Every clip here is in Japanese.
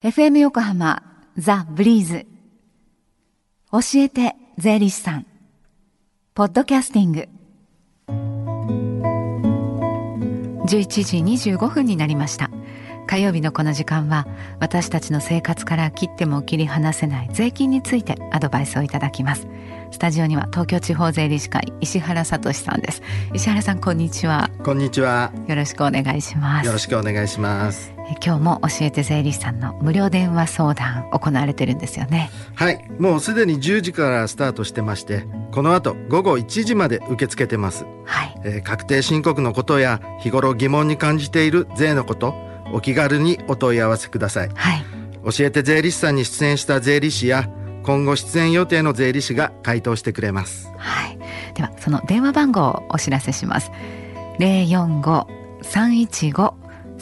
FM 横浜ザ・ブリーズ。教えて税理士さん。ポッドキャスティング。11時25分になりました。火曜日のこの時間は私たちの生活から切っても切り離せない税金についてアドバイスをいただきます。スタジオには東京地方税理士会石原聡さんです。石原さんこんにちは。こんにちは。よろしくお願いします。よろしくお願いします今日も教えて税理士さんの無料電話相談行われてるんですよね。はい。もうすでに10時からスタートしてましてこの後午後1時まで受け付けてます。はい、えー、確定申告のことや日頃疑問に感じている税のことお気軽にお問い合わせください、はい、教えて税理士さんに出演した税理士や今後出演予定の税理士が回答してくれます。はい。ではその電話番号をお知らせします。045-315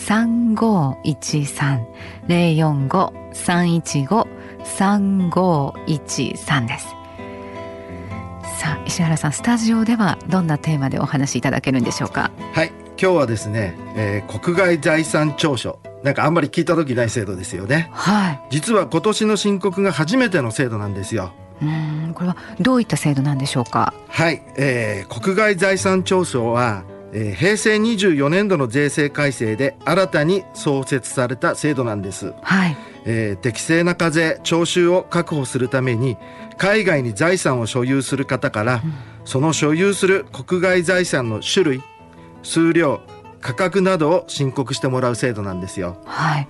3513 045-315-3513です。さあ石原さんスタジオではどんなテーマでお話しいただけるんでしょうか？はい。今日はですね、えー、国外財産調書。なんかあんまり聞いた時ない制度ですよね。はい。実は今年の申告が初めての制度なんですよ。うんこれはどういった制度なんでしょうか？はい、えー、国外財産調書はえー、平成24年度の税制改正で新たに創設された制度なんです、はい。えー、適正な課税徴収を確保するために海外に財産を所有する方から、うん、その所有する国外財産の種類数量価格などを申告してもらう制度なんですよ。はい。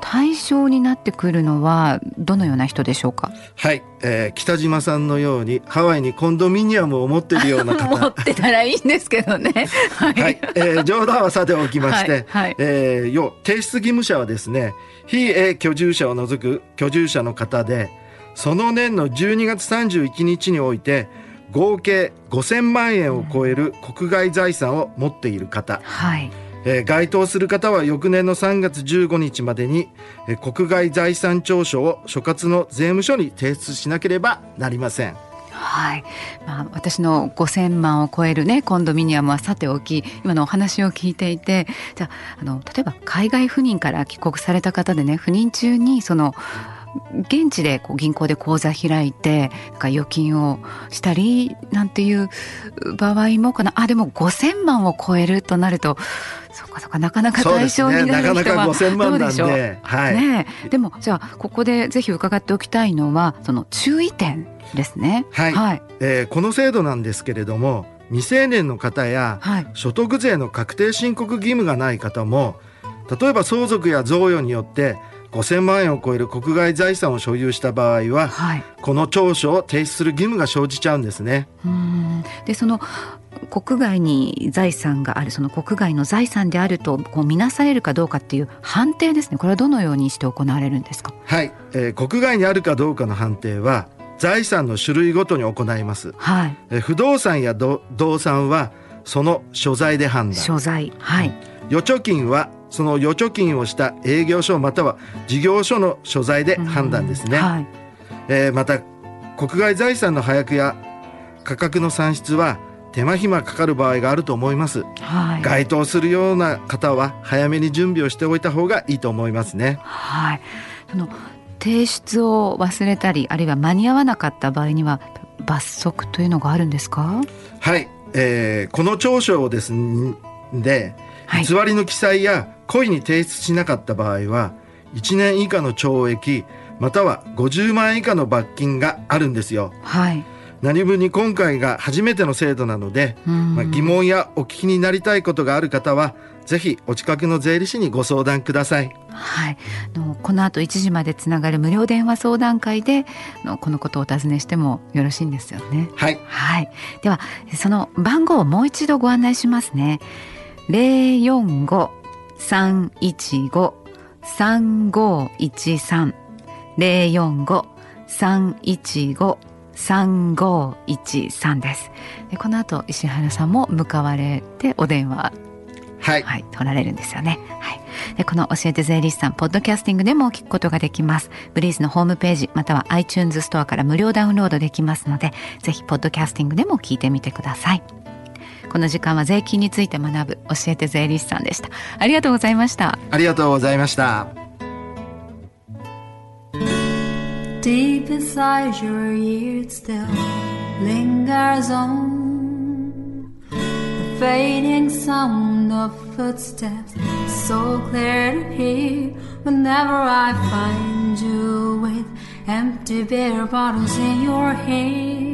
対象になってくるのはどのような人でしょうか？はい、えー、北島さんのようにハワイにコンドミニアムを持っているような方。持ってたらいいんですけどね。はい、はい、えー、冗談はさておきまして、はい、はい、えー、要提出義務者はですね、非永居住者を除く居住者の方で、その年の12月31日において。合計5000万円を超える国外財産を持っている方、はい。えー、該当する方は翌年の3月15日までに、えー、国外財産調書を所轄の税務署に提出しなければなりません。はい、まあ、私の5,000万を超えるねコンドミニアムはさておき今のお話を聞いていてじゃああの例えば海外赴任から帰国された方でね赴任中にその現地でこう銀行で口座開いて預金をしたりなんていう場合もかな。あでも5,000万を超えるとなるとそうかそうかなかなか対象になる人はどうでしょう？ねはい、ねでもじゃあここでぜひ伺っておきたいのはその注意点ですね。はい、はい、えー、この制度なんですけれども未成年の方や、所得税の確定申告義務がない方も例えば相続や贈与によって5000万円を超える国外財産を所有した場合は、はい、この調書を提出する義務が生じちゃうんですね。でその国外に財産があるその国外の財産であるとこう見なされるかどうかっていう判定ですね。これはどのようにして行われるんですか？はい、えー、国外にあるかどうかの判定は財産の種類ごとに行います、はい、えー、不動産や動産はその所在で判断。所在。はい預貯金はその預貯金をした営業所または事業所の所在で判断ですね、はい、えー、また国外財産の早約や価格の算出は手間暇かかる場合があると思います、はい、該当するような方は早めに準備をしておいた方がいいと思いますね。はい。その提出を忘れたりあるいは間に合わなかった場合には罰則というのがあるんですか？はい、えー、この調書をですねで偽りの記載や故意に提出しなかった場合は1年以下の懲役または50万円以下の罰金があるんですよ。はい何分に今回が初めての制度なので、まあ、疑問やお聞きになりたいことがある方はぜひお近くの税理士にご相談ください。はい、のこの後1時までつながる無料電話相談会でのこのことをお尋ねしてもよろしいんですよね。はい、はい、ではその番号をもう一度ご案内しますね。零四五三一五三五一三零四五三一五三五一三ですでこの後石原さんも向かわれてお電話はい、はい、取られるんですよね。はい。で、この教えて税理士さん、ポッドキャスティングでも聞くことができます。ブリーズのホームページ、または iTunes ストアから無料ダウンロードできますので、ぜひ、ポッドキャスティングでも聞いてみてください。この時間は税金について学ぶ教えて税理士さんでしたありがとうございましたありがとうございました deep inside your ear still lingers on the fading sound of footsteps so clear to hear whenever I find you with empty beer bottles in your hand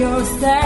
your step.